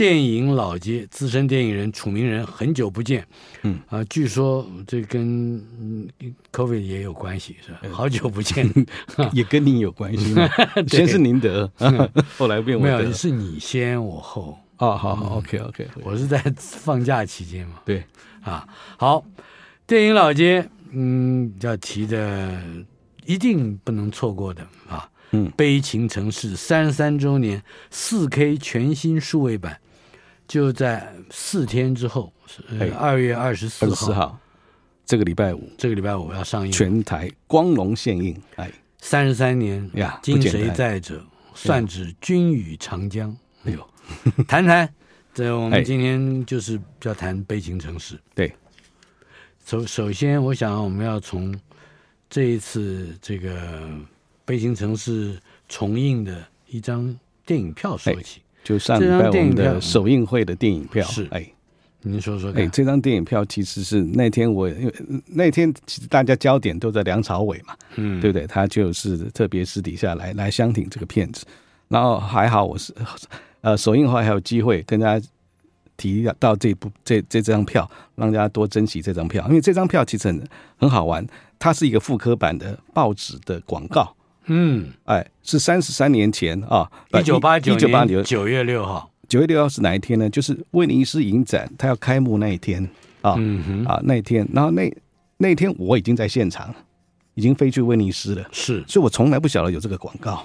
电影老街，资深电影人楚名人，很久不见。嗯啊，据说这跟嗯 COVID 也有关系，是吧？好久不见，也跟您有关系吗？先是您得，后来变我。没有，是你先我后。哦，好好，OK OK，我是在放假期间嘛。对。啊，好，电影老街，嗯，要提的，一定不能错过的啊，嗯，悲情城市三十三周年四 K 全新数位版，就在四天之后，二月二十四号，号，这个礼拜五，这个礼拜五要上映，全台光荣献映，哎，三十三年呀，今谁在者，算指君与长江，哎呦，谈谈。这我们今天就是要谈悲情城市。对，首首先，我想我们要从这一次这个悲情城市重映的一张电影票说起。就上礼拜我们的首映会的电影票是哎，您说说。哎，这张电影票其实是那天我因为那天其实大家焦点都在梁朝伟嘛，嗯，对不对？他就是特别私底下来来相挺这个片子，然后还好我是。呃，首映后还有机会跟大家提到这部这这张票，让大家多珍惜这张票，因为这张票其实很很好玩，它是一个复刻版的报纸的广告。嗯，哎，是三十三年前啊，一九八九年九月六号，九月六号是哪一天呢？就是威尼斯影展它要开幕那一天啊，嗯哼。啊那一天，然后那那天我已经在现场，已经飞去威尼斯了，是，所以我从来不晓得有这个广告。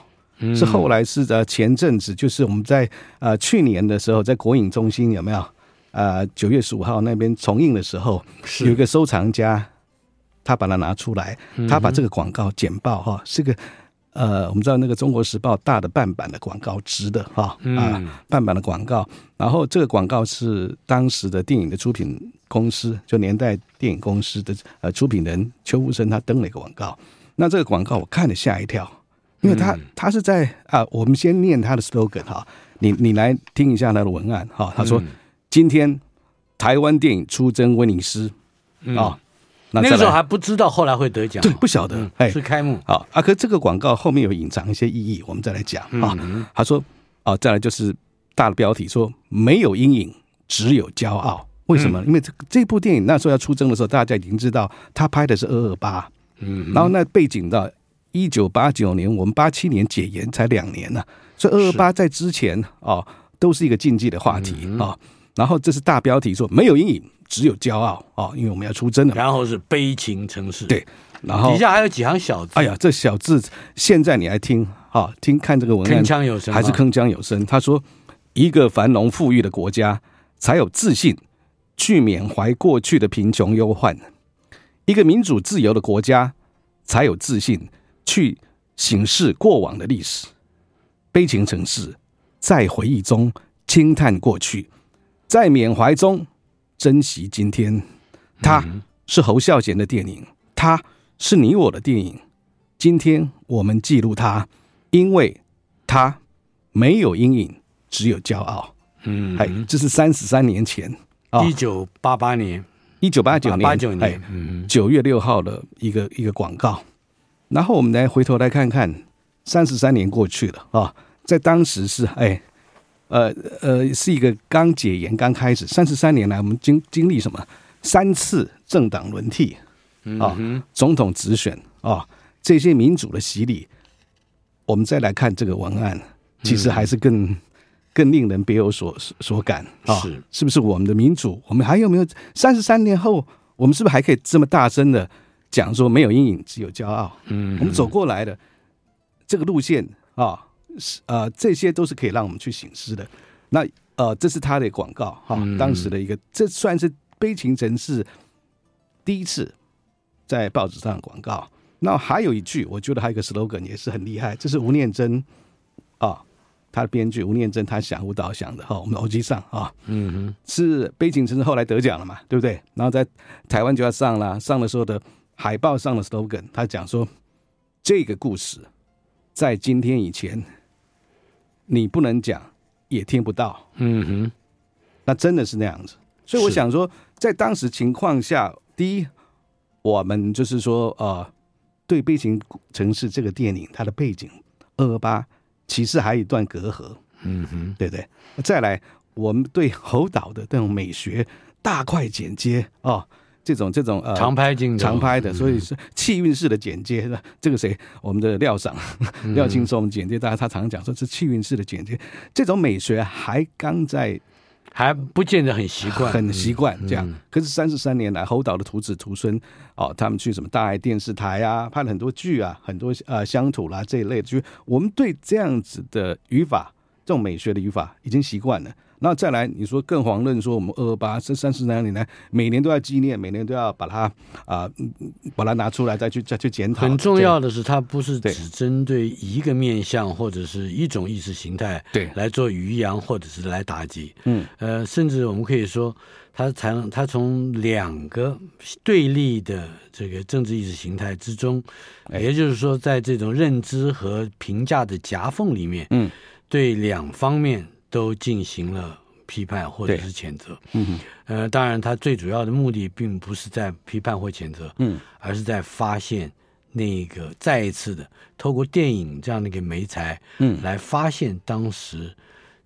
是后来是在前阵子，就是我们在呃去年的时候，在国影中心有没有？呃，九月十五号那边重映的时候，有一个收藏家，他把它拿出来，他把这个广告剪报哈，是个呃，我们知道那个《中国时报》大的半版的广告，直的哈啊，半版的广告。然后这个广告是当时的电影的出品公司，就年代电影公司的呃出品人邱福生，他登了一个广告。那这个广告我看了吓一跳。因为他他是在啊，我们先念他的 slogan 哈，你你来听一下他的文案哈。他说：“今天台湾电影出征威尼斯啊，那个时候还不知道后来会得奖，对，不晓得哎，是开幕好啊。可这个广告后面有隐藏一些意义，我们再来讲啊。他说啊，再来就是大的标题说没有阴影，只有骄傲。为什么？因为这这部电影那时候要出征的时候，大家已经知道他拍的是二二八，嗯，然后那背景到。一九八九年，我们八七年解严才两年呢、啊，所以二二八在之前哦，都是一个禁忌的话题啊、嗯哦。然后这是大标题说没有阴影，只有骄傲啊、哦，因为我们要出征了。然后是悲情城市，对，然后底下还有几行小字。哎呀，这小字现在你来听啊、哦，听看这个文案，铿锵有声，还是铿锵有声。他说，一个繁荣富裕的国家才有自信去缅怀过去的贫穷忧患，一个民主自由的国家才有自信。去省视过往的历史，悲情城市，在回忆中轻叹过去，在缅怀中珍惜今天。它是侯孝贤的电影，它是你我的电影。今天我们记录它，因为它没有阴影，只有骄傲。嗯，哎，这是三十三年前，一九八八年，一九八九年，八九年，哎，九月六号的一个一个广告。然后我们来回头来看看，三十三年过去了啊，在当时是哎，呃呃，是一个刚解严刚开始，三十三年来我们经经历什么？三次政党轮替啊，总统直选啊，这些民主的洗礼。我们再来看这个文案，其实还是更更令人别有所所感啊！是是不是我们的民主？我们还有没有三十三年后，我们是不是还可以这么大声的讲说没有阴影，只有骄傲？嗯，我们走过来的这个路线啊，是呃，这些都是可以让我们去醒思的。那呃，这是他的广告哈，当时的一个，这算是悲情城市第一次在报纸上的广告。那还有一句，我觉得还有一个 slogan 也是很厉害，这是吴念真啊，他的编剧吴念真他想舞蹈想的哈，我们欧吉上啊，嗯哼，是悲情城市后来得奖了嘛，对不对？然后在台湾就要上了，上的时候的海报上的 slogan，他讲说这个故事在今天以前你不能讲。也听不到，嗯哼，那真的是那样子，所以我想说，在当时情况下，第一，我们就是说，呃，对《悲情城市》这个电影它的背景二二八，其实还有一段隔阂，嗯哼，对不对？再来，我们对侯导的这种美学大块剪接哦。这种这种呃长拍镜长拍的，所以是气韵式的剪接。嗯、这个谁？我们的廖桑、嗯、廖青松剪接，大家他常讲说是气韵式的剪接。这种美学还刚在，还不见得很习惯，很习惯这样。嗯、可是三十三年来，侯导的徒子徒孙哦，他们去什么大爱电视台啊，拍了很多剧啊，很多呃乡土啦这一类的，就我们对这样子的语法，这种美学的语法已经习惯了。那再来，你说更遑论说我们二二八这三十三年来，每年都要纪念，每年都要把它啊、呃，把它拿出来再去再去检讨。很重要的是，它不是只针对一个面向或者是一种意识形态对来做余扬或者是来打击。嗯，呃，甚至我们可以说，它从它从两个对立的这个政治意识形态之中，也就是说，在这种认知和评价的夹缝里面，嗯，对两方面。都进行了批判或者是谴责，嗯，呃，当然，他最主要的目的并不是在批判或谴责，嗯，而是在发现那个再一次的透过电影这样的一个媒材，嗯，来发现当时，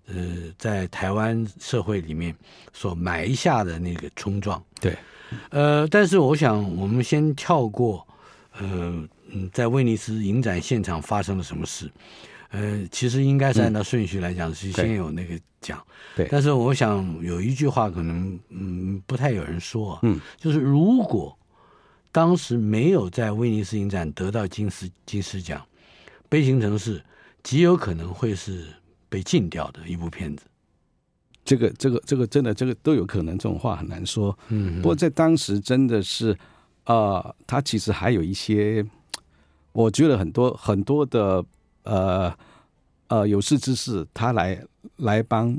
呃，在台湾社会里面所埋下的那个冲撞，对，呃，但是我想我们先跳过，呃，嗯，在威尼斯影展现场发生了什么事。呃，其实应该是按照顺序来讲，嗯、是先有那个奖。对。但是我想有一句话可能嗯不太有人说，嗯，就是如果当时没有在威尼斯影展得到金狮金狮奖，《悲情城市》极有可能会是被禁掉的一部片子。这个这个这个真的这个都有可能，这种话很难说。嗯。不过在当时真的是，呃，他其实还有一些，我觉得很多很多的。呃呃，有识之士，他来来帮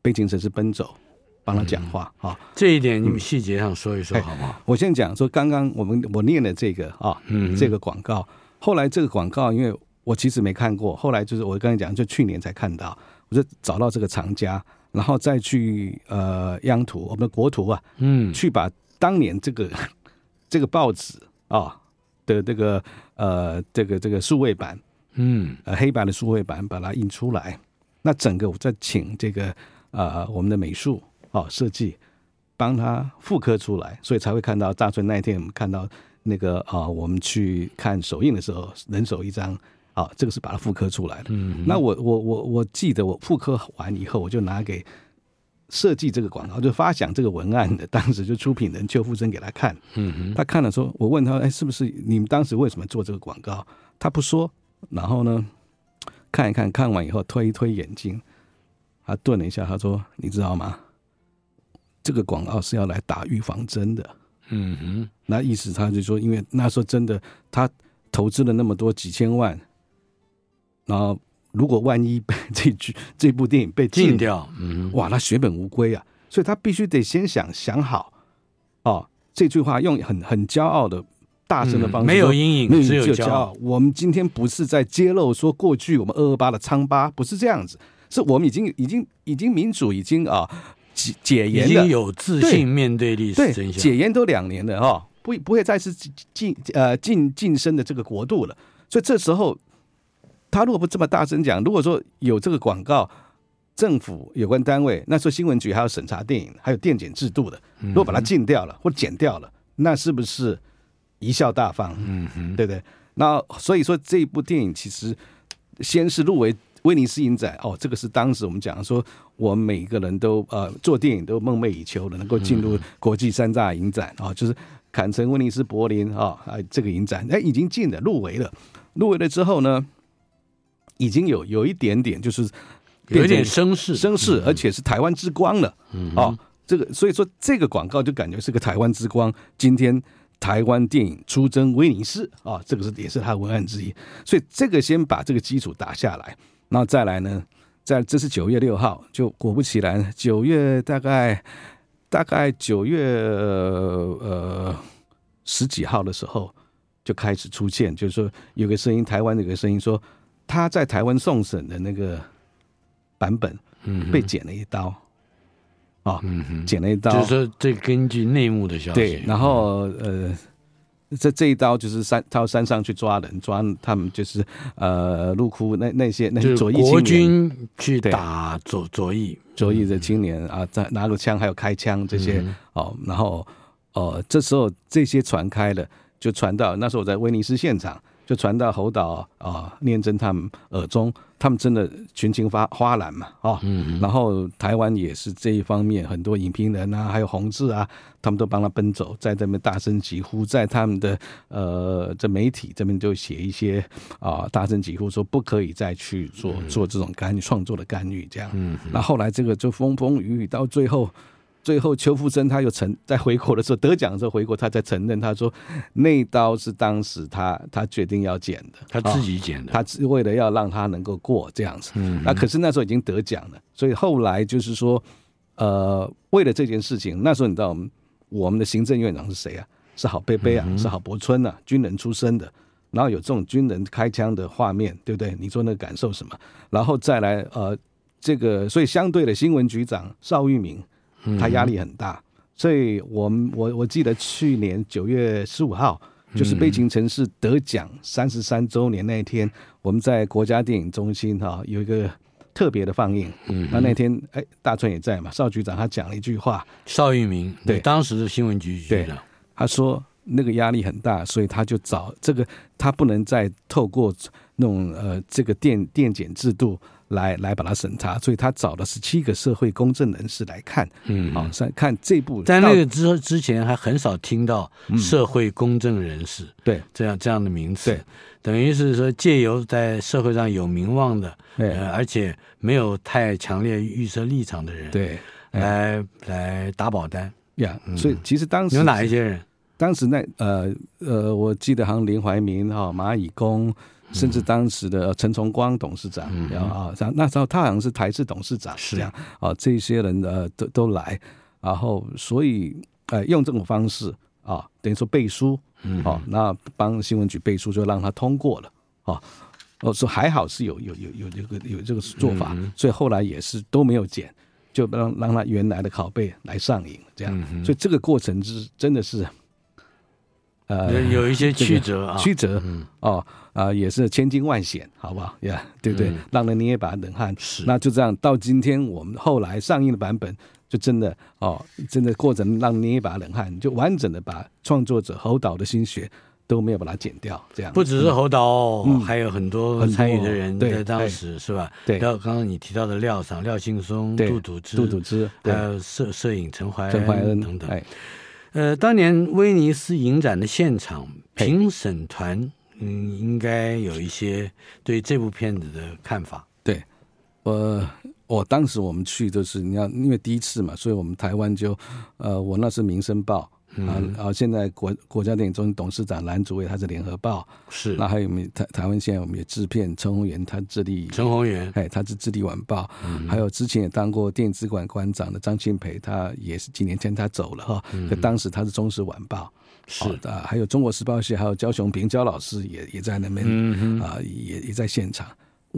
背景城市奔走，帮他讲话啊。这一点你们细节上说一说好不好？我先讲说，刚刚我们我念的这个啊，嗯，这个广告，后来这个广告，因为我其实没看过，后来就是我刚才讲，就去年才看到，我就找到这个藏家，然后再去呃央图，我们的国图啊，嗯，去把当年这个 这个报纸啊的这个呃这个这个数位版。嗯，呃，黑白的数位版把它印出来，那整个我再请这个呃我们的美术啊、哦、设计帮他复刻出来，所以才会看到大春那一天我们看到那个啊、呃、我们去看首映的时候，人手一张啊、哦，这个是把它复刻出来的。嗯，那我我我我记得我复刻完以后，我就拿给设计这个广告就发想这个文案的，当时就出品人邱富生给他看。嗯哼，他看了说，我问他，哎，是不是你们当时为什么做这个广告？他不说。然后呢，看一看，看完以后推一推眼镜，他顿了一下，他说：“你知道吗？这个广告是要来打预防针的。”嗯哼，那意思他就说，因为那时候真的他投资了那么多几千万，然后如果万一被 这剧这部电影被禁掉，嗯哼，哇，那血本无归啊！所以他必须得先想想好，哦，这句话用很很骄傲的。大声的方式、嗯，没有阴影，只有骄傲。我们今天不是在揭露说过去我们二二八的疮疤，不是这样子，是我们已经已经已经民主已经啊解解严了，已经有自信面对历史真相。解严都两年了哈、哦，不不会再是晋呃晋晋升的这个国度了。所以这时候他如果不这么大声讲，如果说有这个广告，政府有关单位那时候新闻局还要审查电影，还有电检制度的，如果把它禁掉了、嗯、或剪掉了，那是不是？贻笑大方，嗯哼，对不对？那所以说，这一部电影其实先是入围威威尼斯影展哦，这个是当时我们讲说，我们每个人都呃做电影都梦寐以求的，能够进入国际三大影展啊、哦，就是坎城、威尼斯、柏林啊啊这个影展，哎，已经进了入围了，入围了之后呢，已经有有一点点就是有点声势，声势，而且是台湾之光了，嗯，哦，这个所以说这个广告就感觉是个台湾之光，今天。台湾电影出征威尼斯啊，这个是也是他的文案之一，所以这个先把这个基础打下来，然后再来呢，在这是九月六号，就果不其然，九月大概大概九月呃十几号的时候就开始出现，就是说有个声音，台湾有个声音说他在台湾送审的那个版本，嗯，被剪了一刀。啊，嗯哼，剪了一刀，就是说这根据内幕的消息，对，然后呃，这这一刀就是山到山上去抓人，抓他们就是呃，陆库那那些那些左翼国军去打左左翼。左翼的青年啊，在拿着枪还有开枪这些哦，然后哦，这时候这些传开了，就传到那时候我在威尼斯现场。就传到侯导啊、念真他们耳中，他们真的群情发哗然嘛啊，嗯，然后台湾也是这一方面很多影评人啊，还有弘志啊，他们都帮他奔走，在这边大声疾呼，在他们的呃这媒体这边就写一些啊大声疾呼说不可以再去做做这种干预创作的干预这样，嗯，那后来这个就风风雨雨到最后。最后，邱富生他又承在回国的时候得奖的时候回国，他才承认，他说那一刀是当时他他决定要剪的，他自己剪的，他只为了要让他能够过这样子。嗯，那可是那时候已经得奖了，所以后来就是说，呃，为了这件事情，那时候你知道我们我们的行政院长是谁啊？是郝贝贝啊，是郝柏村啊，军人出身的，然后有这种军人开枪的画面，对不对？你说那个感受什么？然后再来呃，这个所以相对的新闻局长邵玉明。他压力很大，所以我们我我记得去年九月十五号，就是悲情城市得奖三十三周年那一天，我们在国家电影中心哈有一个特别的放映。嗯，那那天哎，大川也在嘛，邵局长他讲了一句话，邵玉明对当时的新闻局局长，他说那个压力很大，所以他就找这个，他不能再透过那种呃这个电电检制度。来来把它审查，所以他找了十七个社会公正人士来看，嗯，好，看看这部。在那个之之前，还很少听到社会公正人士，嗯、对这样这样的名词，对，等于是说借由在社会上有名望的，对，呃、而且没有太强烈预设立场的人，对，来来打保单呀。所以其实当时有哪一些人？当时那呃呃，我记得好像林怀民哈、蚂蚁公。甚至当时的陈崇光董事长，啊、嗯，那时候他好像是台视董事长，是。这样啊，这些人呃都都来，然后所以呃用这种方式啊，等于说背书，啊，那帮新闻局背书就让他通过了，啊，我说还好是有有有有这个有这个做法，所以后来也是都没有剪，就让让他原来的拷贝来上映，这样，所以这个过程是真的是。呃，有一些曲折啊，曲折，嗯，哦，啊，也是千惊万险，好不好呀？Yeah, 对不对？嗯、让人捏一把冷汗。是，那就这样，到今天我们后来上映的版本，就真的哦，真的过程让捏一把冷汗，就完整的把创作者侯导的心血都没有把它剪掉，这样。不只是侯导，嗯、还有很多参与的人在当时是吧？对，刚刚你提到的廖桑、廖庆松、杜笃之、杜笃之，还有摄摄影陈怀陈怀恩等等。呃，当年威尼斯影展的现场评审团，嗯，应该有一些对这部片子的看法。对，我我当时我们去就是你要因为第一次嘛，所以我们台湾就，呃，我那是《民生报》。啊，然后现在国国家电影中心董事长蓝祖蔚，他是联合报，是。那还有我们台台湾现在我们也制片陈鸿源，他致力陈鸿源，哎，他是致力晚报，嗯、还有之前也当过电影资管馆长的张庆培，他也是几年前他走了哈，可、嗯、当时他是中时晚报，是。的、哦，还有中国时报系，还有焦雄平焦老师也也在那边，嗯、啊，也也在现场。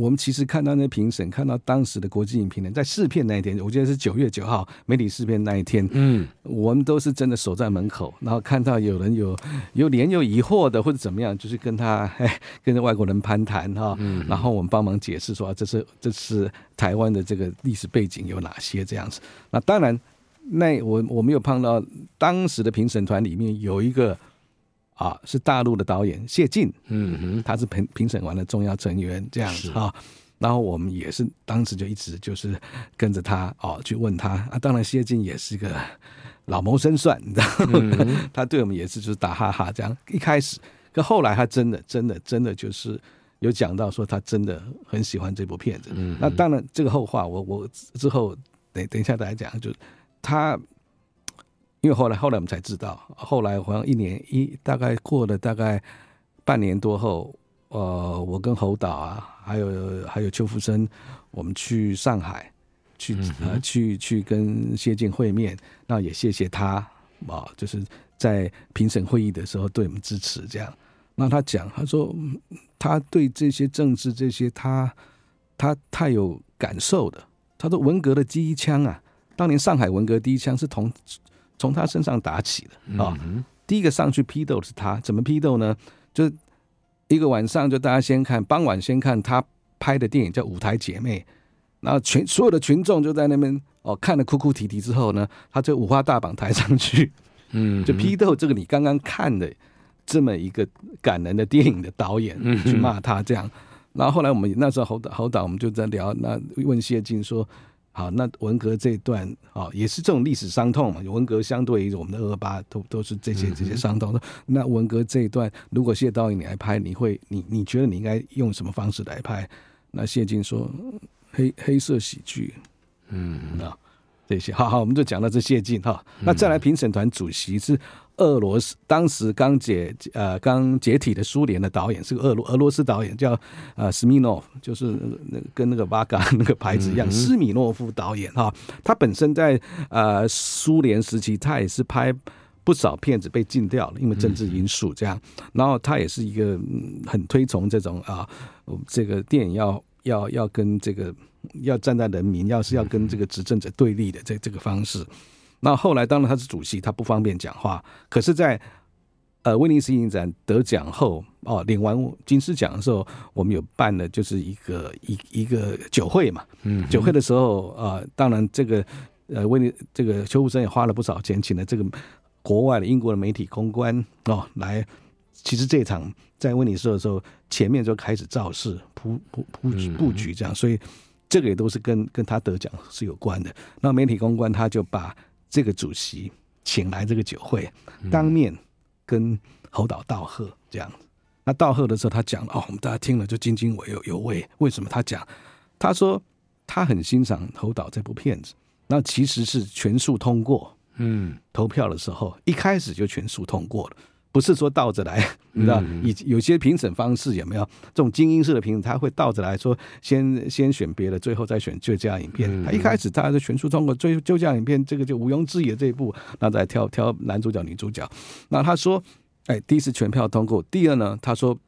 我们其实看到那评审，看到当时的国际影评人，在试片那一天，我记得是九月九号媒体试片那一天，嗯，我们都是真的守在门口，然后看到有人有有脸有疑惑的或者怎么样，就是跟他 哎跟着外国人攀谈哈，嗯，然后我们帮忙解释说这是这是台湾的这个历史背景有哪些这样子。那当然，那我我没有碰到当时的评审团里面有一个。啊，是大陆的导演谢晋，嗯哼，他是评评审团的重要成员，这样子啊。然后我们也是当时就一直就是跟着他哦去问他啊，当然谢晋也是个老谋深算，你知道 他对我们也是就是打哈哈这样。一开始，可后来他真的真的真的就是有讲到说他真的很喜欢这部片子。嗯、那当然这个后话我我之后等等一下再讲，就是他因为后来后来我们才知道，后来好像一年一大概过了大概半年多后。呃，我跟侯导啊，还有还有邱福生，我们去上海，去呃去去跟谢晋会面，那也谢谢他啊，就是在评审会议的时候对我们支持这样。那他讲，他说他对这些政治这些他他太有感受的。他说文革的第一枪啊，当年上海文革第一枪是从从他身上打起的啊。第一个上去批斗的是他，怎么批斗呢？就是。一个晚上就大家先看，傍晚先看他拍的电影叫《舞台姐妹》，然后群所有的群众就在那边哦看了哭哭啼啼之后呢，他就五花大绑抬上去，嗯，就批斗这个你刚刚看的这么一个感人的电影的导演，去骂他这样。然后后来我们那时候侯导侯导我们就在聊，那问谢晋说。好，那文革这一段啊，也是这种历史伤痛嘛。文革相对于我们的二二八，都都是这些这些伤痛。那文革这一段，如果谢导演你来拍，你会你你觉得你应该用什么方式来拍？那谢晋说黑黑色喜剧，嗯，那这些好好，我们就讲到这谢晋哈。那再来评审团主席是。俄罗斯当时刚解呃刚解体的苏联的导演是个俄罗俄罗斯导演叫呃斯米诺夫，就是那跟那个瓦嘎那个牌子一样，斯米诺夫导演哈，他本身在呃苏联时期他也是拍不少片子被禁掉了，因为政治因素这样，然后他也是一个很推崇这种啊这个电影要要要跟这个要站在人民，要是要跟这个执政者对立的这这个方式。那后来，当然他是主席，他不方便讲话。可是在，在呃威尼斯影展得奖后，哦，领完金狮奖的时候，我们有办了就是一个一一个酒会嘛。嗯，酒会的时候啊、呃，当然这个呃威尼这个邱福生也花了不少钱，请了这个国外的英国的媒体公关哦来。其实这场在威尼斯的时候，前面就开始造势铺铺铺布局这样，所以这个也都是跟跟他得奖是有关的。那媒体公关他就把。这个主席请来这个酒会，当面跟侯导道贺这样。那道贺的时候，他讲哦，我们大家听了就津津有有味。为什么他讲？他说他很欣赏侯导这部片子，那其实是全数通过。嗯，投票的时候一开始就全数通过了。不是说倒着来，你知道，以有些评审方式有没有这种精英式的评审，他会倒着来说，先先选别的，最后再选最佳影片。他一开始他是全数通过最最佳影片，这个就毋庸置疑的这一部，那再挑挑男主角、女主角。那他说，哎，第一次全票通过。第二呢，他说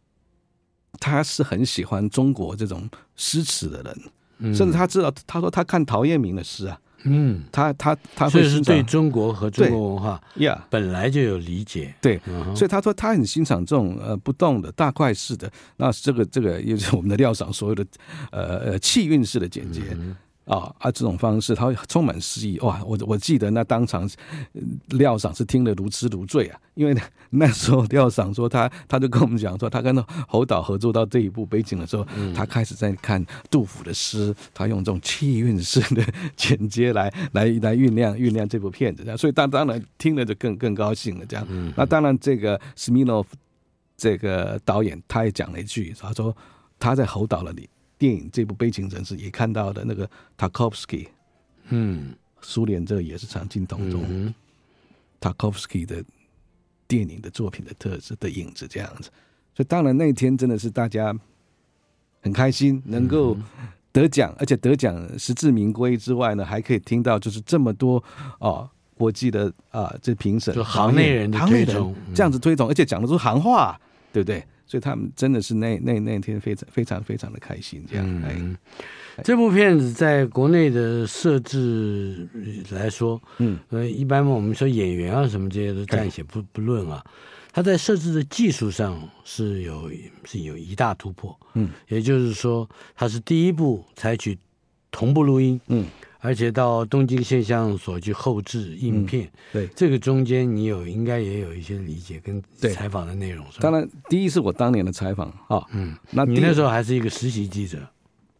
他是很喜欢中国这种诗词的人，甚至他知道，他说他看陶渊明的诗啊。嗯，他他他会是对中国和中国文化呀本来就有理解，对，所以他说他很欣赏这种呃不动的大块式的，那这个这个也是我们的料赏所有的呃呃气韵式的简洁。嗯啊啊！这种方式，他会充满诗意哇！我我记得那当场，廖赏是听得如痴如醉啊。因为那时候廖赏说他，他就跟我们讲说，他跟侯导合作到这一部背景的时候，嗯、他开始在看杜甫的诗，他用这种气韵式的 剪接来来来酝酿酝酿这部片子。所以当当然听了就更更高兴了。这样，嗯、那当然这个斯米诺夫这个导演他也讲了一句，他说他在侯导那里。电影这部《悲情城市》也看到的那个塔可夫斯基，嗯，苏联这个也是常青藤中，塔可夫斯基的电影的作品的特质的影子这样子，所以当然那一天真的是大家很开心，能够得奖，而且得奖实至名归之外呢，还可以听到就是这么多哦国际的啊这评审就行内人的推崇，这样子推崇，而且讲的都是行话，对不对？所以他们真的是那那那天非常非常非常的开心，这样。嗯，这部片子在国内的设置来说，嗯，呃，一般我们说演员啊什么这些都暂且不不论啊，它在设置的技术上是有是有一大突破，嗯，也就是说，它是第一部采取同步录音，嗯。而且到东京现象所去后置影片，嗯、对。这个中间你有应该也有一些理解跟采访的内容。当然，第一是我当年的采访啊，嗯，那你那时候还是一个实习记者，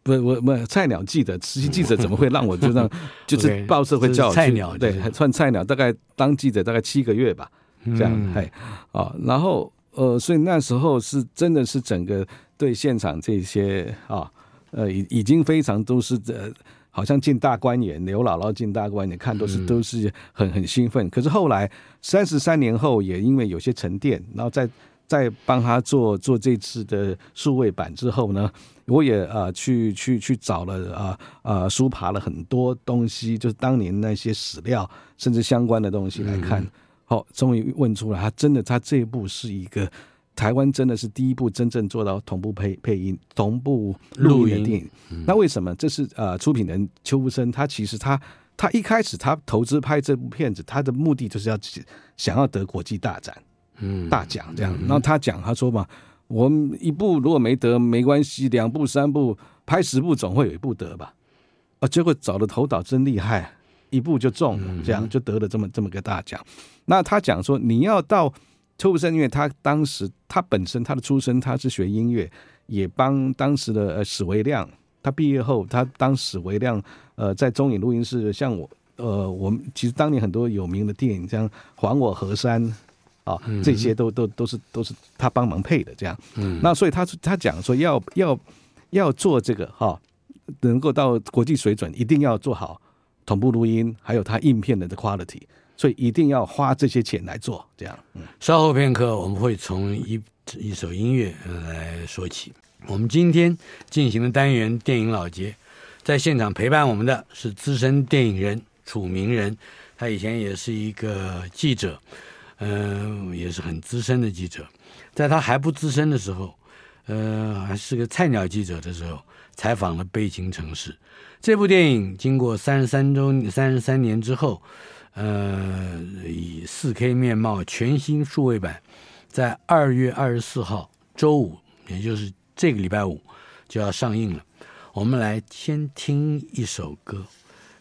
不，我不菜鸟记者，实习记者怎么会让我就让 就是报社会叫我菜鸟，对，还算菜鸟，大概当记者大概七个月吧，这样，嘿，啊，然后呃，所以那时候是真的是整个对现场这些啊，呃，已已经非常都是呃，好像进大观园，刘姥姥进大观园，看都是都是很很兴奋。可是后来三十三年后，也因为有些沉淀，然后再再帮他做做这次的数位版之后呢。我也啊、呃、去去去找了啊啊书爬了很多东西，就是当年那些史料，甚至相关的东西来看，好、嗯，终于问出来，他真的他这一部是一个台湾真的是第一部真正做到同步配配音、同步录音的电影。嗯、那为什么？这是呃，出品人邱福生，他其实他他一开始他投资拍这部片子，他的目的就是要想要得国际大展，嗯，大奖这样。然后他讲，他说嘛。我们一部如果没得没关系，两部三部拍十部总会有一部得吧？啊，结果找的投导真厉害，一部就中了，这样就得了这么这么个大奖。那他讲说，你要到邱福生，因为他当时他本身他的出身他是学音乐，也帮当时的呃史维亮，他毕业后他当史维亮呃在中影录音室，像我呃我们其实当年很多有名的电影，像《还我河山》。啊，这些都都都是都是他帮忙配的，这样。嗯，那所以他他讲说要要要做这个哈，能够到国际水准，一定要做好同步录音，还有他印片的的 quality，所以一定要花这些钱来做这样。嗯，稍后片刻我们会从一一首音乐来说起。我们今天进行的单元电影老街，在现场陪伴我们的是资深电影人楚名人，他以前也是一个记者。嗯，也是很资深的记者，在他还不资深的时候，呃，还是个菜鸟记者的时候，采访了《悲情城市》这部电影。经过三十三周、三十三年之后，呃，以四 K 面貌全新数位版，在二月二十四号周五，也就是这个礼拜五就要上映了。我们来先听一首歌，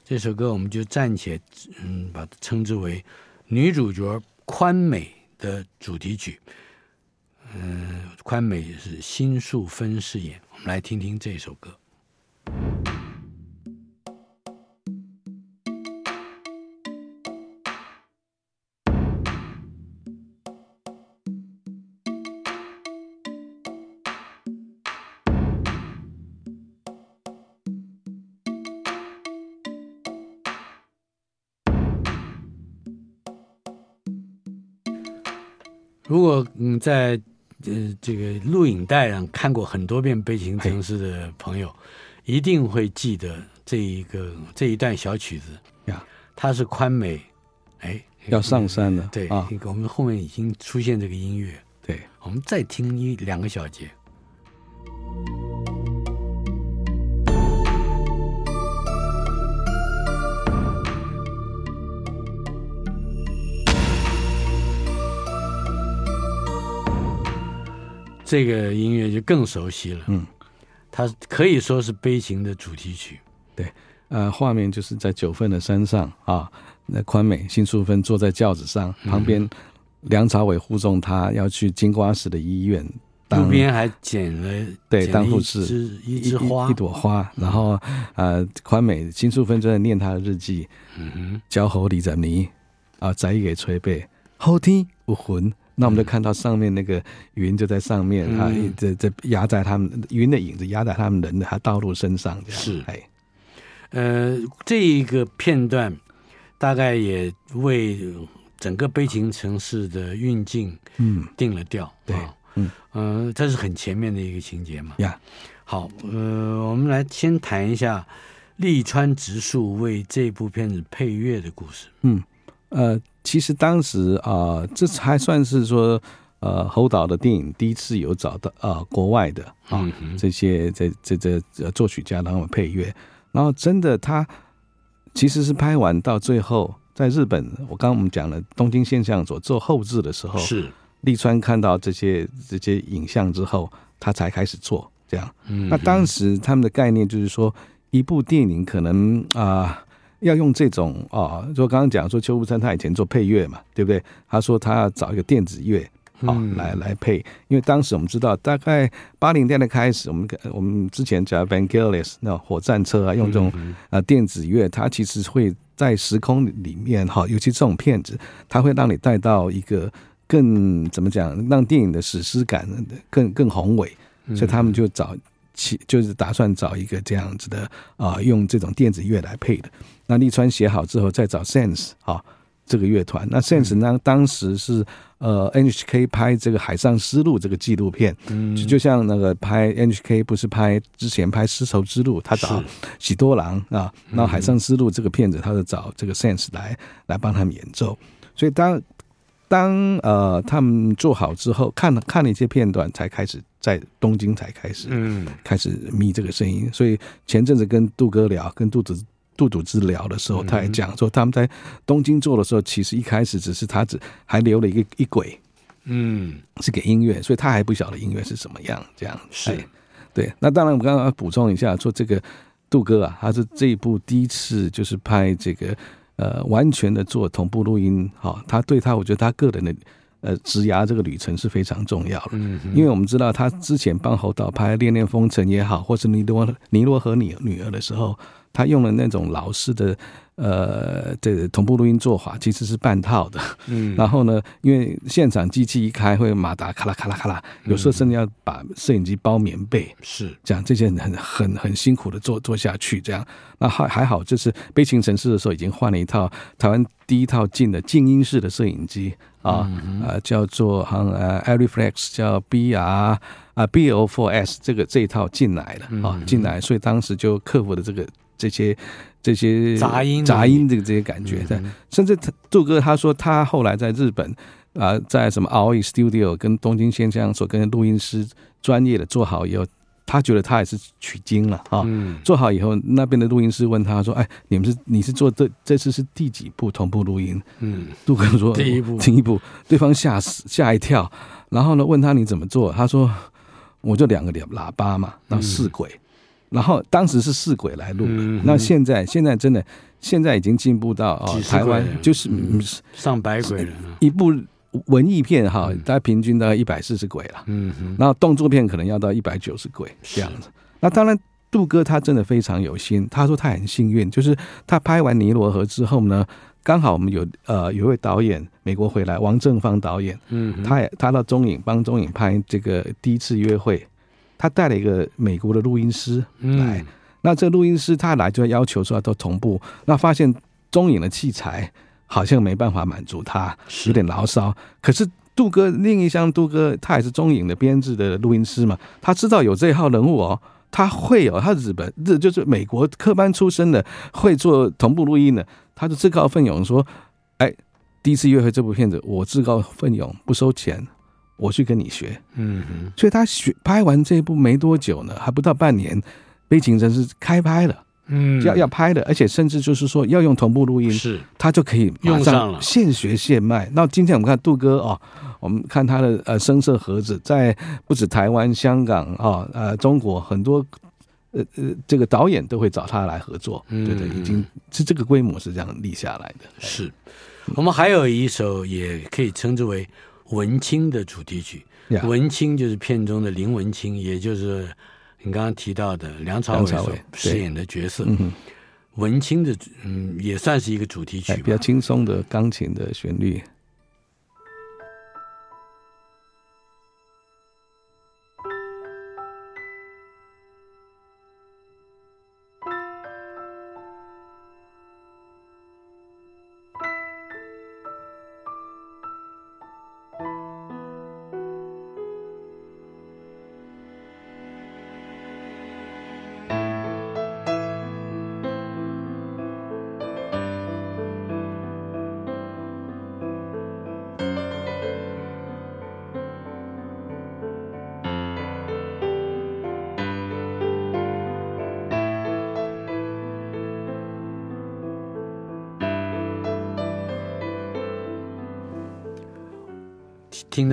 这首歌我们就暂且嗯，把它称之为女主角。宽美的主题曲，嗯，宽美是辛淑芬饰演。我们来听听这首歌。在呃这个录影带上看过很多遍《悲情城市》的朋友，一定会记得这一个这一段小曲子呀。它是宽美，哎，要上山了。对啊，我们后面已经出现这个音乐。对，我们再听一两个小节。这个音乐就更熟悉了，嗯，它可以说是悲情的主题曲，对，呃，画面就是在九份的山上啊，那宽美、辛淑芬坐在轿子上，旁边梁朝伟护送他要去金瓜石的医院，路边还捡了对当护士一枝花。一朵花，然后呃，宽美、辛淑芬正在念她的日记，嗯哼，交好李在尼啊，再给捶背，后天有魂。那我们就看到上面那个云就在上面啊，这这压在他们云的影子压在他们人的他道路身上，这样是。哎，呃，这一个片段大概也为整个悲情城市的运镜嗯。定了调，对，嗯。嗯，这是很前面的一个情节嘛。呀。好，呃，我们来先谈一下立川直树为这部片子配乐的故事，嗯。呃，其实当时啊、呃，这还算是说，呃，侯导的电影第一次有找到啊、呃、国外的啊、呃、这些这这这作曲家然后配乐，然后真的他其实是拍完到最后，在日本，我刚刚我们讲了东京现象所做后置的时候，是立川看到这些这些影像之后，他才开始做这样。那当时他们的概念就是说，一部电影可能啊。呃要用这种啊，就刚刚讲说邱福山他以前做配乐嘛，对不对？他说他要找一个电子乐啊、嗯、来来配，因为当时我们知道，大概八零年代开始，我们我们之前讲 Vangelis 那火战车啊，用这种啊电子乐，它其实会在时空里面哈，尤其这种片子，它会让你带到一个更怎么讲，让电影的史诗感更更宏伟，所以他们就找其就是打算找一个这样子的啊，用这种电子乐来配的。那利川写好之后，再找 Sense 啊。这个乐团，那 Sense 呢？当时是呃 NHK 拍这个《海上丝路》这个纪录片，嗯，就就像那个拍 NHK 不是拍之前拍《丝绸之路》，他找喜多郎啊，然后《海上丝路》这个片子，他就找这个 Sense 来来帮他们演奏。所以当当呃他们做好之后，看了看了一些片段，才开始在东京才开始嗯开始迷这个声音。所以前阵子跟杜哥聊，跟杜子。杜笃之聊的时候，他也讲说，他们在东京做的时候，其实一开始只是他只还留了一个一轨，嗯，是给音乐，所以他还不晓得音乐是什么样，这样。是，对。那当然，我刚刚要补充一下，说这个杜哥啊，他是这一部第一次就是拍这个呃完全的做同步录音，哈，他对他，我觉得他个人的呃职涯这个旅程是非常重要的，嗯，因为我们知道他之前帮侯导拍《恋恋风尘》也好，或是尼罗尼罗河你女儿的时候。他用了那种老式的呃这个同步录音做法，其实是半套的。嗯，然后呢，因为现场机器一开会马达咔啦咔啦咔啦，有时候甚至要把摄影机包棉被，是这样，这些很很很辛苦的做做下去。这样，那还还好，就是悲情城市的时候已经换了一套台湾第一套进的静音式的摄影机啊，呃，叫做好像呃 Arriflex 叫 BR 啊 BO4S 这个这一套进来了啊，进来，所以当时就克服了这个。这些这些杂音杂音这个这些感觉，在甚至他杜哥他说他后来在日本啊、呃，在什么 Aoi Studio 跟东京先生所跟录音师专业的做好以后，他觉得他也是取经了啊。做好以后，那边的录音师问他说：“哎，你们是你是做这这次是第几部同步录音？”嗯，杜哥说：“第一部，第一部。”对方吓死吓一跳，然后呢问他你怎么做？他说：“我就两个两喇叭嘛，然后四轨。”然后当时是四轨来录，嗯、那现在现在真的现在已经进步到哦，台湾就是、嗯、上百轨了。一部文艺片哈，大概平均大概一百四十轨了。嗯哼，然后动作片可能要到一百九十轨这样子。那当然，杜哥他真的非常有心。他说他很幸运，就是他拍完《尼罗河》之后呢，刚好我们有呃有一位导演美国回来，王正芳导演，嗯，他也他到中影帮中影拍这个第一次约会。他带了一个美国的录音师来，嗯、那这个录音师他来就要求说要都同步，那发现中影的器材好像没办法满足他，有点牢骚。可是杜哥另一项，杜哥他也是中影的编制的录音师嘛，他知道有这一号人物哦，他会有、哦、他日本日就是美国科班出身的，会做同步录音的，他就自告奋勇说：“哎，第一次约会这部片子，我自告奋勇不收钱。”我去跟你学，嗯哼，所以他学拍完这一部没多久呢，还不到半年，《悲情城市》开拍了，嗯，要要拍的，而且甚至就是说要用同步录音，是，他就可以马上现学现卖。那今天我们看杜哥哦，我们看他的呃声色盒子，在不止台湾、香港啊，呃中国很多呃呃这个导演都会找他来合作，嗯，对对，已经是这个规模是这样立下来的。是我们还有一首也可以称之为。文青的主题曲，Yeah. 文青就是片中的林文青，也就是你刚刚提到的梁朝伟所饰演的角色。文青的，嗯，也算是一个主题曲，比较轻松的钢琴的旋律。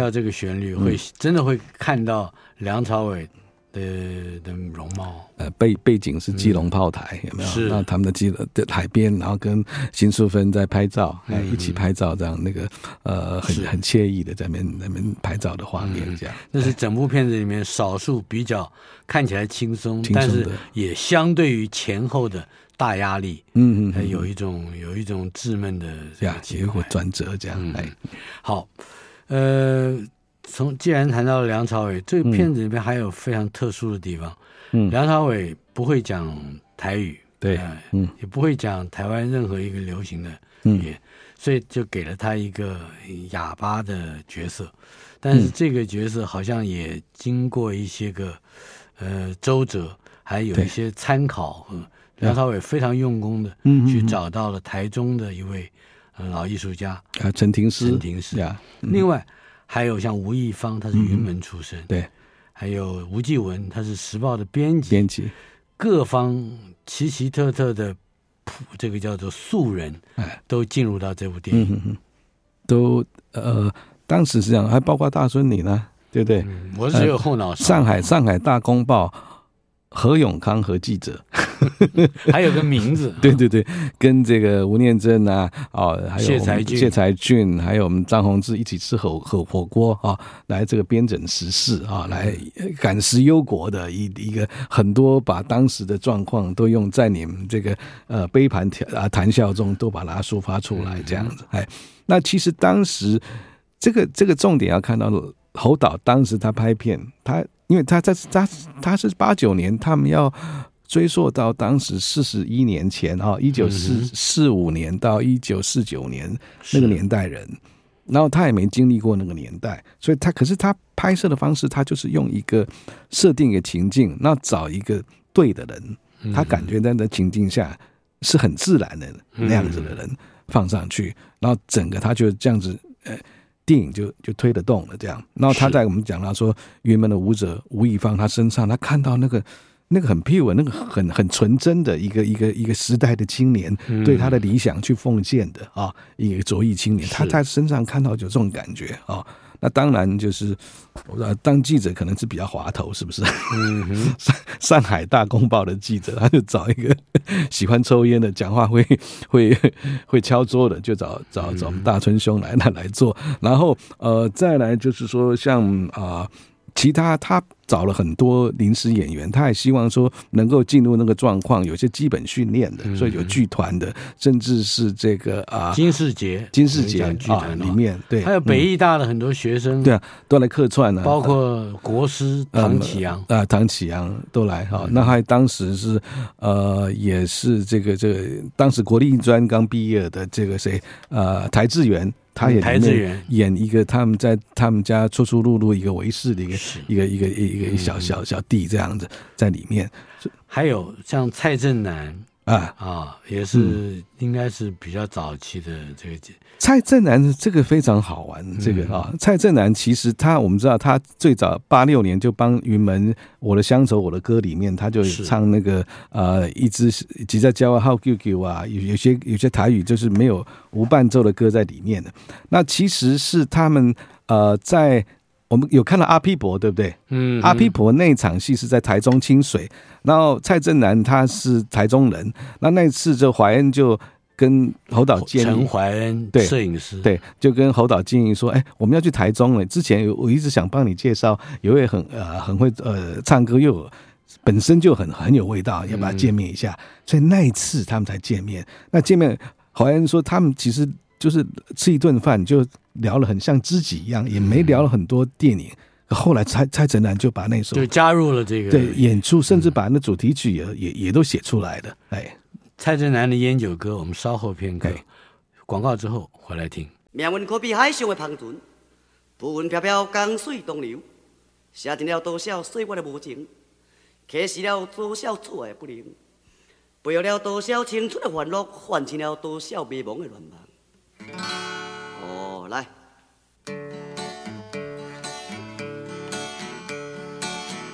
到这个旋律，会真的会看到梁朝伟的的容貌，呃，背背景是基隆炮台，嗯、有没有？是，然后他们的基的海边，然后跟辛淑芬在拍照，哎、嗯，一起拍照，这样那个呃，很很惬意的在那边那边拍照的画面，这样、嗯。那是整部片子里面少数比较看起来轻松，但是也相对于前后的大压力，嗯嗯，有一种有一种稚闷的这样，结果转折这样，嗯、哎，好，呃。从既然谈到了梁朝伟，这个片子里面还有非常特殊的地方。嗯，梁朝伟不会讲台语，对，嗯，也不会讲台湾任何一个流行的语言，所以就给了他一个哑巴的角色。但是这个角色好像也经过一些个呃周折，还有一些参考。嗯，梁朝伟非常用功的去找到了台中的一位老艺术家。啊，陈廷师，陈廷师啊。另外。还有像吴亦芳，他是云门出身，嗯、对，还有吴继文，他是时报的编辑，编辑，各方奇奇特特的，这个叫做素人，哎，都进入到这部电影，嗯、都呃，当时是这样，还包括大孙你呢，对不对？嗯、我是只有后脑、呃、上海上海大公报。何永康和记者，还有个名字，对对对，跟这个吴念真啊，哦，还有谢才俊，谢才俊，还有我们张宏志一起吃火火火锅啊，来这个编整时事啊，来感时忧国的一一个很多把当时的状况都用在你们这个呃杯盘啊谈笑中都把它抒发出来这样子，哎，那其实当时这个这个重点要看到侯导当时他拍片他。因为他在他他是八九年，他们要追溯到当时四十一年前啊，一九四四五年到一九四九年那个年代人，然后他也没经历过那个年代，所以他可是他拍摄的方式，他就是用一个设定一个情境，那找一个对的人，他感觉在那情境下是很自然的那样子的人放上去，然后整个他就这样子呃。电影就就推得动了，这样。然后他在我们讲到说，云门的舞者吴亦芳，他身上他看到那个那个很 pure，那个很很纯真的一个一个一个时代的青年，对他的理想去奉献的啊，一个卓艺青年，他在身上看到有这种感觉啊。那当然就是，我说当记者可能是比较滑头，是不是？嗯，上上海大公报的记者，他就找一个 喜欢抽烟的，讲话会 会会敲桌的，就找找找我们大春兄来来来做。然后呃，再来就是说像啊、呃，其他他。找了很多临时演员，他也希望说能够进入那个状况，有些基本训练的，所以有剧团的，甚至是这个啊金世杰，金世杰剧团里面，对，还有北艺大的很多学生，对啊，都来客串了，包括国师唐启阳啊，唐启阳都来哈。那还当时是呃，也是这个这个当时国立艺专刚毕业的这个谁呃，台志远。他也演一个他们在他们家出出入入一个维士的一个一个一个一个小小小弟这样子在里面，还有像蔡振南。啊。啊，也是应该是比较早期的这个蔡振南，这个非常好玩。这个啊，蔡振南其实他我们知道，他最早八六年就帮云门《我的乡愁我的歌》里面，他就唱那个呃，一直挤在郊外好 QQ 啊，有有些有些台语就是没有无伴奏的歌在里面的。那其实是他们呃在。我们有看到阿 P 伯，对不对？嗯，阿 P 伯那场戏是在台中清水，然后蔡振南他是台中人，那那次就怀恩就跟侯导建议，陈怀恩对摄影师对，就跟侯导建议说，哎，我们要去台中了。之前我一直想帮你介绍有位很呃很会呃唱歌又本身就很很有味道，要不要见面一下？所以那一次他们才见面。那见面，怀恩说他们其实就是吃一顿饭就。聊了很像知己一样，也没聊了很多电影。嗯、后来蔡蔡成南就把那首就加入了这个对演出，甚至把那主题曲也、嗯、也也都写出来的。哎，蔡振南的烟酒歌，我们稍后片刻广告之后回来听。命运可比海上的芳船，浮云飘飘，江水东流，写尽了多少岁月的无情，刻死了多少错的不能，背负了多少青春的欢乐，唤醒了多少迷茫的乱梦。来，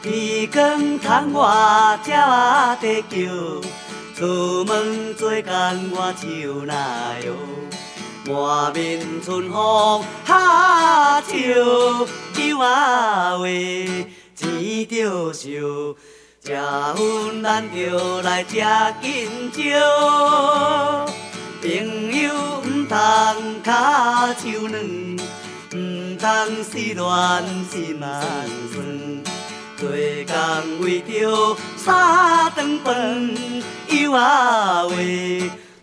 天光窗外鸟仔在叫，出门做工我手拿药，满面春风哈笑，酒仔话钱着烧，食薰咱着来食紧招。朋友毋通骹手软，毋通失恋心难酸。做工为着三顿饭，有啊话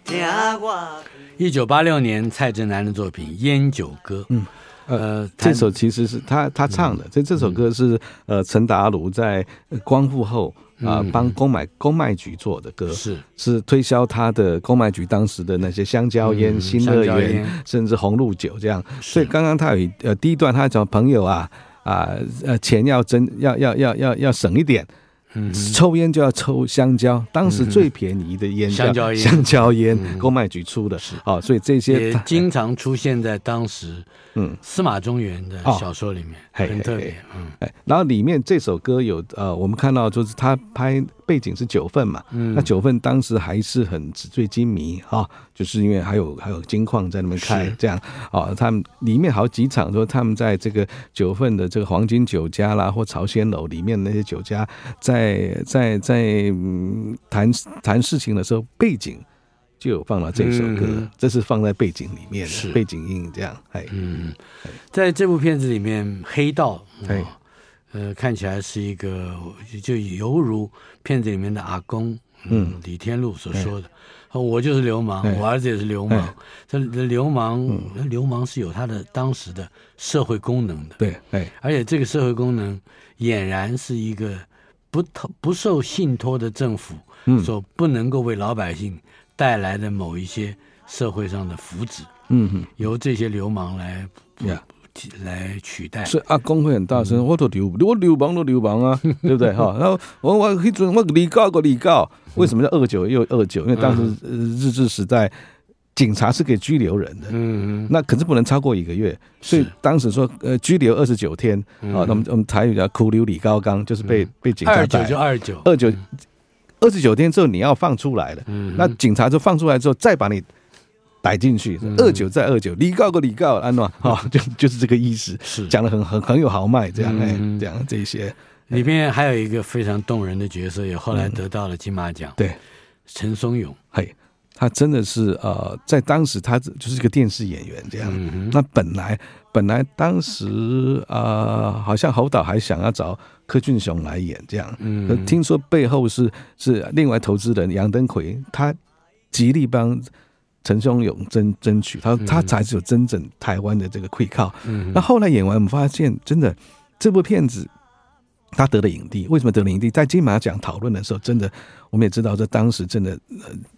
听我。一九八六年，蔡振南的作品《烟酒歌》。嗯。呃，这首其实是他他唱的，这、嗯、这首歌是呃陈达鲁在光复后啊、呃、帮公买公卖局做的歌，是是推销他的公卖局当时的那些香蕉烟、新乐园，甚至红露酒这样。所以刚刚他有呃第一段他讲朋友啊啊呃钱要真要要要要要省一点。嗯，抽烟就要抽香蕉，当时最便宜的烟香蕉烟，香蕉烟，公卖局出的，是。啊，所以这些也经常出现在当时嗯。司马中原的小说里面，很特别，嗯，哎，然后里面这首歌有呃，我们看到就是他拍。背景是九份嘛，嗯，那九份当时还是很纸醉金迷啊，就是因为还有还有金矿在那边开，这样啊，他们里面好几场说他们在这个九份的这个黄金酒家啦，或朝鲜楼里面那些酒家在在在嗯谈谈事情的时候，背景就有放了这首歌，嗯、这是放在背景里面的背景音这样，哎，嗯，在这部片子里面，黑道，哎。呃，看起来是一个，就犹如片子里面的阿公，嗯，李天禄所说的，嗯、我就是流氓，我儿子也是流氓。这流氓，嗯、流氓是有他的当时的社会功能的，对，而且这个社会功能俨然是一个不不受信托的政府所不能够为老百姓带来的某一些社会上的福祉，嗯哼，由这些流氓来，嗯来取代，所以阿公会很大声，我都流，我流氓都流氓啊，对不对？哈？然后我我一准我你告个你告，为什么叫二九又二九？因为当时日治时代，警察是可以拘留人的，嗯嗯，那可是不能超过一个月，所以当时说呃拘留二十九天啊，那么我们台语叫苦留李高刚，就是被被警察二九就二九。二九二十九天之后你要放出来了，那警察就放出来之后再把你。逮进去，二九再二九，你告个你告，安诺 哈，就就是这个意思，是。讲的很很很有豪迈，这样哎，这样这些里面还有一个非常动人的角色，也后来得到了金马奖，对，陈松勇，嘿，他真的是呃，在当时他就是一个电视演员，这样，那本来本来当时啊，好像侯导还想要找柯俊雄来演这样，嗯，听说背后是是另外投资人杨登魁，他极力帮。陈松勇争争取，他他才是有真正台湾的这个愧靠。那后来演完，我们发现真的这部片子他得了影帝。为什么得了影帝？在金马奖讨论的时候，真的我们也知道，这当时真的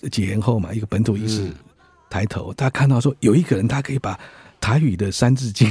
呃几年后嘛，一个本土意识抬头，他看到说有一个人，他可以把台语的三字经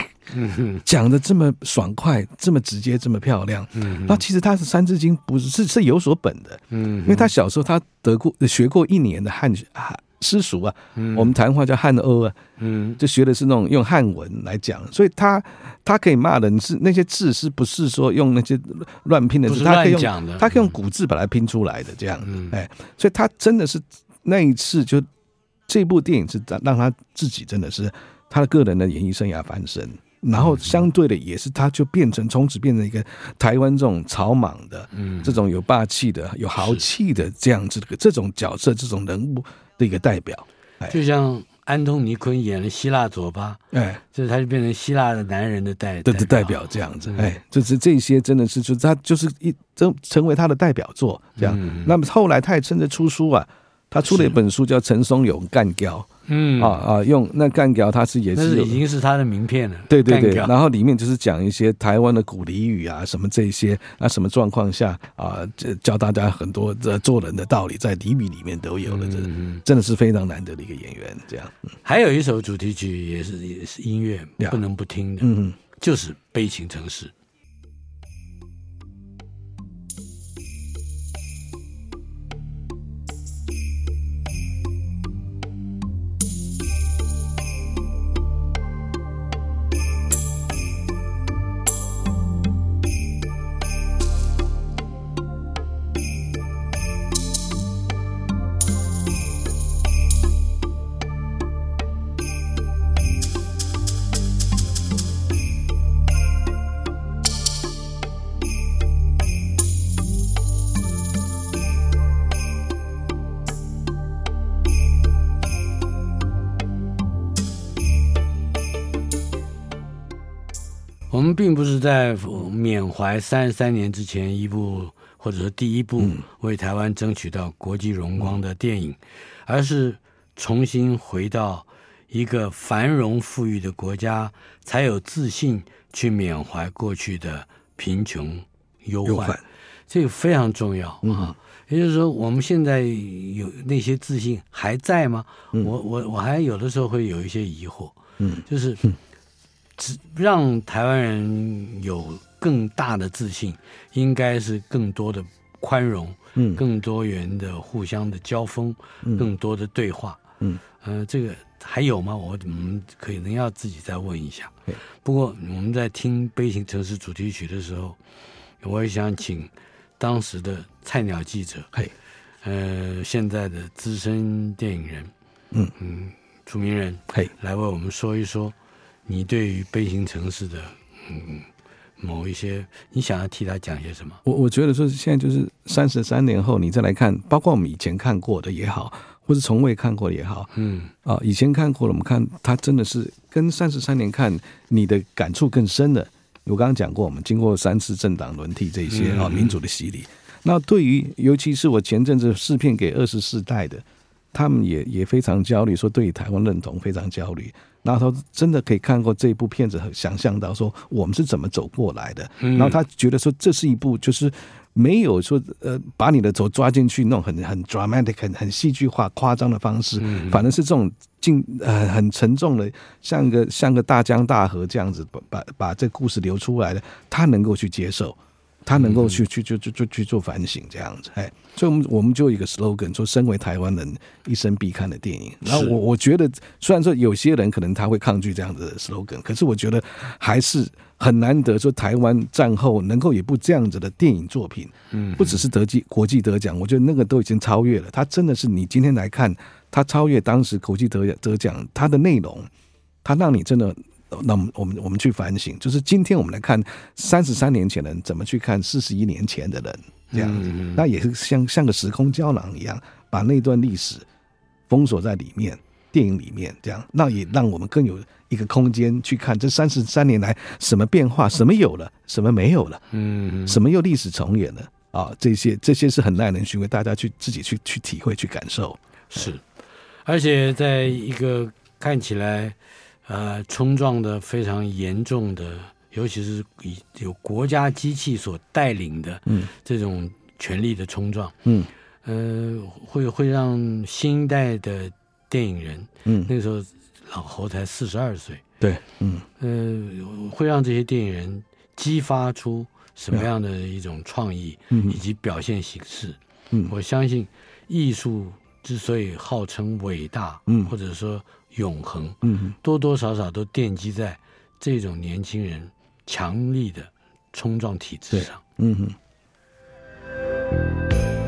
讲的这么爽快、这么直接、这么漂亮。那其实他是三字经不是是是有所本的，因为他小时候他得过学过一年的汉语啊。私塾啊，嗯、我们台湾话叫汉欧啊，嗯，就学的是那种用汉文来讲，所以他他可以骂人是那些字是不是说用那些乱拼的字，他可以用他可以用古字把它拼出来的这样，嗯、哎，所以他真的是那一次就这部电影是让他自己真的是他的个人的演艺生涯翻身，然后相对的也是他就变成从此变成一个台湾这种草莽的，嗯，这种有霸气的、有豪气的这样子的这种角色、这种人物。的一个代表，就像安东尼昆演了希腊左巴，哎，就是他就变成希腊的男人的代的代表这样子，哎，就是这些真的是就他就是一成成为他的代表作这样。那么后来他也趁着出书啊，他出了一本书叫《陈松勇干譙》。嗯啊啊，用那干譙，它是也是已经是他的名片了。对对对，然后里面就是讲一些台湾的古俚语啊，什么这些啊，什么状况下啊，教大家很多这做人的道理，在俚语里面都有了。这真的是非常难得的一个演员。这样，还有一首主题曲也是也是音乐不能不听的，嗯，就是《悲情城市》。们并不是在缅怀三十三年之前一部或者说第一部为台湾争取到国际荣光的电影，而是重新回到一个繁荣富裕的国家，才有自信去缅怀过去的贫穷忧患。这个非常重要啊！也就是说，我们现在有那些自信还在吗？我我我还有的时候会有一些疑惑，嗯，就是。只让台湾人有更大的自信，应该是更多的宽容，嗯，更多元的互相的交锋，嗯，更多的对话，嗯，呃，这个还有吗？我我们可能要自己再问一下。不过我们在听《悲情城市》主题曲的时候，我也想请当时的菜鸟记者，嘿，呃，现在的资深电影人，嗯。嗯，著名人，嘿，来为我们说一说。你对于悲情城市的嗯某一些，你想要替他讲些什么？我我觉得说，现在就是三十三年后，你再来看，包括我们以前看过的也好，或是从未看过的也好，嗯啊，以前看过了，我们看他真的是跟三十三年看你的感触更深的。我刚刚讲过，我们经过三次政党轮替这些啊、嗯、民主的洗礼，那对于尤其是我前阵子试片给二十四代的，他们也也非常焦虑，说对于台湾认同非常焦虑。然后他真的可以看过这部片子，想象到说我们是怎么走过来的。然后他觉得说这是一部就是没有说呃把你的头抓进去那种很很 dramatic 很很戏剧化夸张的方式，反正是这种进呃很沉重的，像个像个大江大河这样子把把把这故事流出来的，他能够去接受。他能够去去就就就去做反省这样子，哎，所以我们我们就有一个 slogan，说身为台湾人一生必看的电影。然后我我觉得，虽然说有些人可能他会抗拒这样子的 slogan，可是我觉得还是很难得，说台湾战后能够有一部这样子的电影作品，嗯，不只是得记国际得奖，我觉得那个都已经超越了。他真的是你今天来看，他超越当时国际得得奖，他的内容，他让你真的。那么我们我们去反省，就是今天我们来看三十三年前的人怎么去看四十一年前的人，这样子，那也是像像个时空胶囊一样，把那段历史封锁在里面，电影里面这样，那也让我们更有一个空间去看这三十三年来什么变化，什么有了，什么没有了，嗯，什么又历史重演了啊？这些这些是很耐人寻味，大家去自己去去体会去感受，是，而且在一个看起来。呃，冲撞的非常严重的，尤其是以有国家机器所带领的，嗯，这种权力的冲撞，嗯，呃，会会让新一代的电影人，嗯，那个时候老侯才四十二岁，对，嗯，呃，会让这些电影人激发出什么样的一种创意，嗯，以及表现形式，嗯，我相信艺术之所以号称伟大，嗯，或者说。永恒，嗯，多多少少都奠基在这种年轻人强力的冲撞体制上，嗯哼。